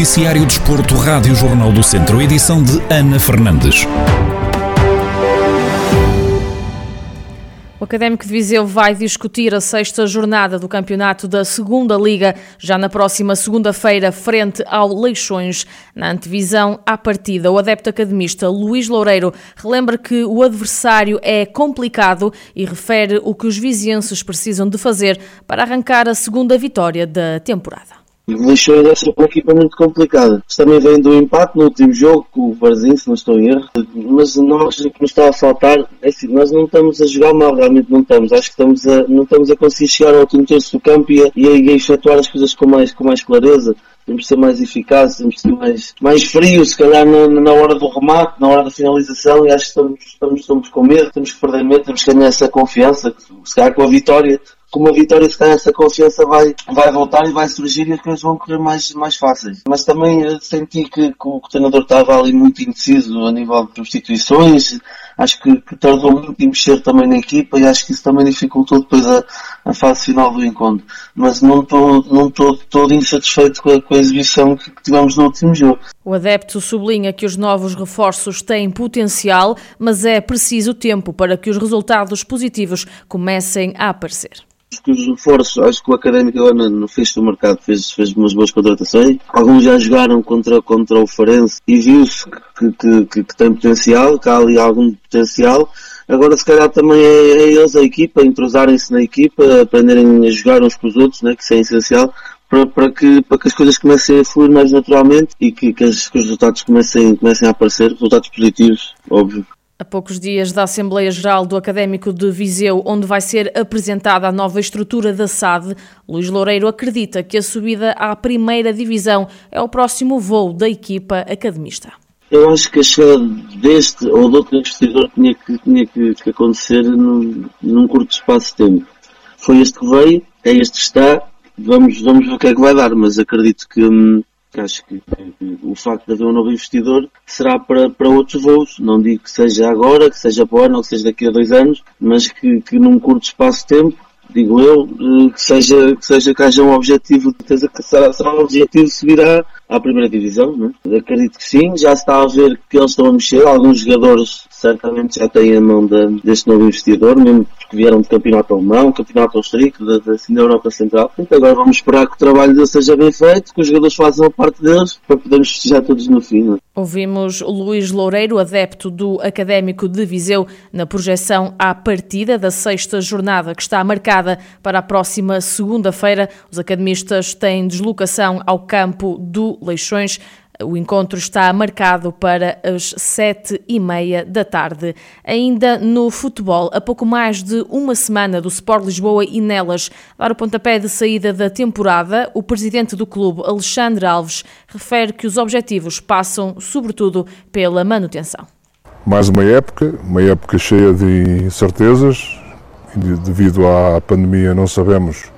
Noticiário Desporto, Rádio Jornal do Centro, edição de Ana Fernandes. O Académico de Viseu vai discutir a sexta jornada do campeonato da Segunda Liga, já na próxima segunda-feira, frente ao Leixões. Na antevisão à partida, o adepto academista Luís Loureiro relembra que o adversário é complicado e refere o que os vizienses precisam de fazer para arrancar a segunda vitória da temporada. Lixões é sempre uma equipa muito complicada. Também vem do empate no último jogo com o Varzim, se não estou em erro. Mas nós, o que nos está a faltar, é assim, nós não estamos a jogar mal, realmente não estamos. Acho que estamos a, não estamos a conseguir chegar ao último terço do campo e a, e a efetuar as coisas com mais, com mais clareza temos de ser mais eficazes, temos de ser mais, mais frios, se calhar na, na hora do remate, na hora da finalização, e acho que estamos, estamos, estamos com medo, temos que perder medo, temos que ganhar essa confiança, se calhar com a vitória com uma vitória, se calhar essa confiança vai, vai voltar e vai surgir e as coisas vão correr mais, mais fáceis. Mas também eh, senti que, que o treinador estava ali muito indeciso a nível de substituições, acho que, que tardou muito em mexer também na equipa e acho que isso também dificultou depois a, a fase final do encontro. Mas não estou não todo insatisfeito com a, com a exibição que, tivemos no último jogo. O adepto sublinha que os novos reforços têm potencial, mas é preciso tempo para que os resultados positivos comecem a aparecer os reforços, acho que o Académico agora no fecho do mercado fez, fez umas boas contratações. Alguns já jogaram contra, contra o Farense e viu-se que, que, que, que, tem potencial, que há ali algum potencial. Agora se calhar também é, é eles a equipa, entrosarem-se na equipa, aprenderem a jogar uns com os outros, né, que isso é essencial. Para, para, que, para que as coisas comecem a fluir mais naturalmente e que, que, as, que os resultados comecem, comecem a aparecer, resultados positivos, óbvio. A poucos dias da Assembleia Geral do Académico de Viseu, onde vai ser apresentada a nova estrutura da SAD, Luís Loureiro acredita que a subida à primeira divisão é o próximo voo da equipa academista. Eu acho que a chegada deste ou de outro investidor tinha que, tinha que, que acontecer num, num, curto espaço de tempo. Foi este que veio, é este que está, vamos, vamos ver o que é que vai dar, mas acredito que, hum, que acho que, que, o facto de haver um novo investidor será para, para outros voos. Não digo que seja agora, que seja para o ano ou que seja daqui a dois anos, mas que, que num curto espaço de tempo, digo eu, eh, que seja que, seja, que haja um objetivo, que será, será um objetivo subir à, à primeira divisão. Né? Acredito que sim, já se está a ver que eles estão a mexer, alguns jogadores certamente já têm a mão de, deste novo investidor, mesmo porque vieram do campeonato alemão, campeonato austríaco, da, assim, Europa Central. Então agora vamos esperar que o trabalho seja bem feito, que os jogadores façam a parte deles, para podermos festejar todos no fim. Né? Ouvimos Luís Loureiro, adepto do Académico de Viseu, na projeção à partida da sexta jornada, que está marcada para a próxima segunda-feira. Os academistas têm deslocação ao campo do Leixões. O encontro está marcado para as sete e meia da tarde. Ainda no futebol, a pouco mais de uma semana do Sport Lisboa e Nelas dar o pontapé de saída da temporada, o presidente do clube, Alexandre Alves, refere que os objetivos passam, sobretudo, pela manutenção. Mais uma época, uma época cheia de incertezas, devido à pandemia não sabemos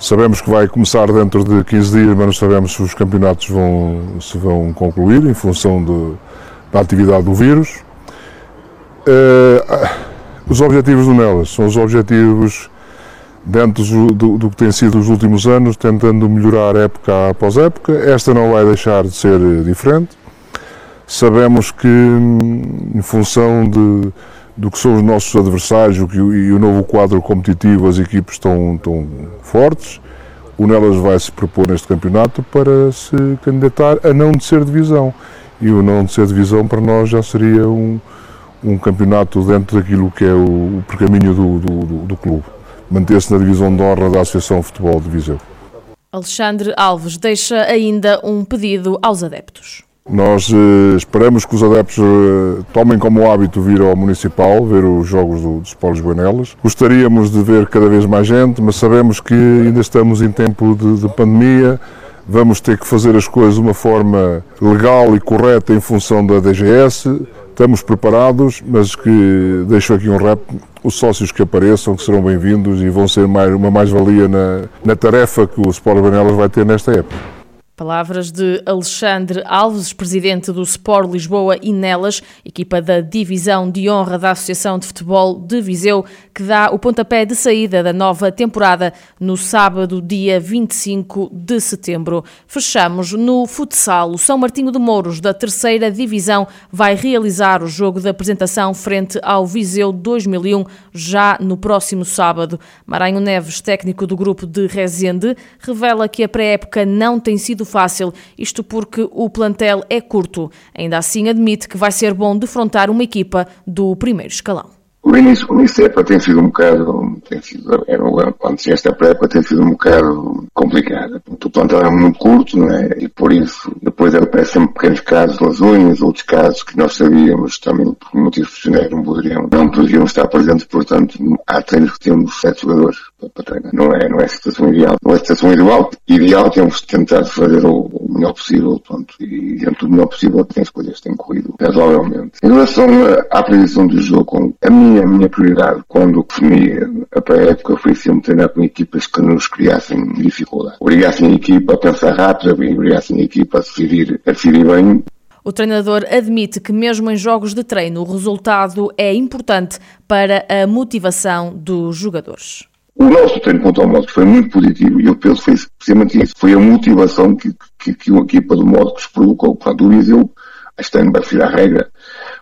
Sabemos que vai começar dentro de 15 dias, mas não sabemos se os campeonatos vão, se vão concluir em função de, da atividade do vírus. Uh, os objetivos do Nelas são os objetivos dentro do, do, que tem sido os últimos anos, tentando melhorar época após época. Esta não vai deixar de ser diferente. Sabemos que, em função de do que são os nossos adversários e o novo quadro competitivo, as equipes estão, estão fortes. O Nelas vai se propor neste campeonato para se candidatar a não descer divisão. E o não descer divisão para nós já seria um, um campeonato dentro daquilo que é o, o percaminho do, do, do, do clube. Manter-se na divisão de honra da Associação Futebol de Viseu. Alexandre Alves deixa ainda um pedido aos adeptos. Nós eh, esperamos que os adeptos eh, tomem como hábito vir ao Municipal, ver os jogos do, dos Polos Buenelas. Gostaríamos de ver cada vez mais gente, mas sabemos que ainda estamos em tempo de, de pandemia, vamos ter que fazer as coisas de uma forma legal e correta em função da DGS. Estamos preparados, mas que deixo aqui um rap, os sócios que apareçam, que serão bem-vindos e vão ser mais, uma mais-valia na, na tarefa que o Sport Benelas vai ter nesta época. Palavras de Alexandre Alves, presidente do Sport Lisboa e Nelas, equipa da Divisão de Honra da Associação de Futebol de Viseu, que dá o pontapé de saída da nova temporada no sábado, dia 25 de setembro. Fechamos no futsal. O São Martinho de Mouros, da terceira Divisão, vai realizar o jogo de apresentação frente ao Viseu 2001 já no próximo sábado. Maranhão Neves, técnico do grupo de Rezende, revela que a pré-época não tem sido fácil, isto porque o plantel é curto. Ainda assim, admite que vai ser bom defrontar uma equipa do primeiro escalão. O início, o início da época tem sido um bocado, tem sido, era um, quando se esta pré tem sido um bocado complicada. O plantel era muito curto, não é? E por isso, depois aparecem pequenos casos, lesões, outros casos que nós sabíamos também, por motivos profissionais, não poderiam, não poderiam estar presentes, portanto, há treinos que temos sete jogadores para treinar. Não é, não é a situação ideal. Não é a situação ideal, ideal temos tentado fazer o, o melhor possível, portanto, e dentro do melhor possível tem as coisas têm corrido razoavelmente. Em relação à previsão do jogo, a minha a minha prioridade quando defini a pré-época foi sempre treinar com equipas que nos criassem dificuldade. Obrigassem a equipa a pensar rápido, obrigassem a equipa a decidir, a decidir bem. O treinador admite que, mesmo em jogos de treino, o resultado é importante para a motivação dos jogadores. O nosso treino contra o Módicos foi muito positivo e eu penso que foi precisamente isso. Foi a motivação que, que, que a equipa do Módicos provocou. Portanto, o Viseu, este ano vai ser a regra,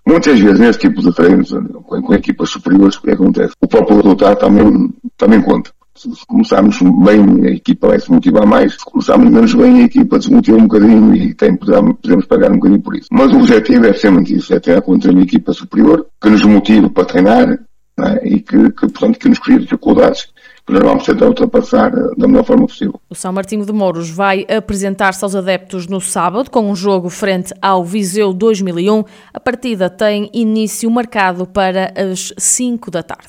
Muitas vezes, nesse tipo de treinos, com, com equipas superiores, o que acontece? O próprio resultado também, também conta. Se começarmos bem, a equipa vai se motivar mais. Se começarmos menos bem, a equipa desmotiva um bocadinho e tem, podemos pagar um bocadinho por isso. Mas o objetivo é sempre isso, é treinar contra uma equipa superior, que nos motive para treinar, é? e que, que, portanto, que nos cria dificuldades que nós vamos tentar ultrapassar eh, da melhor forma possível. O São Martinho de Mouros vai apresentar-se aos adeptos no sábado com um jogo frente ao Viseu 2001. A partida tem início marcado para as 5 da tarde.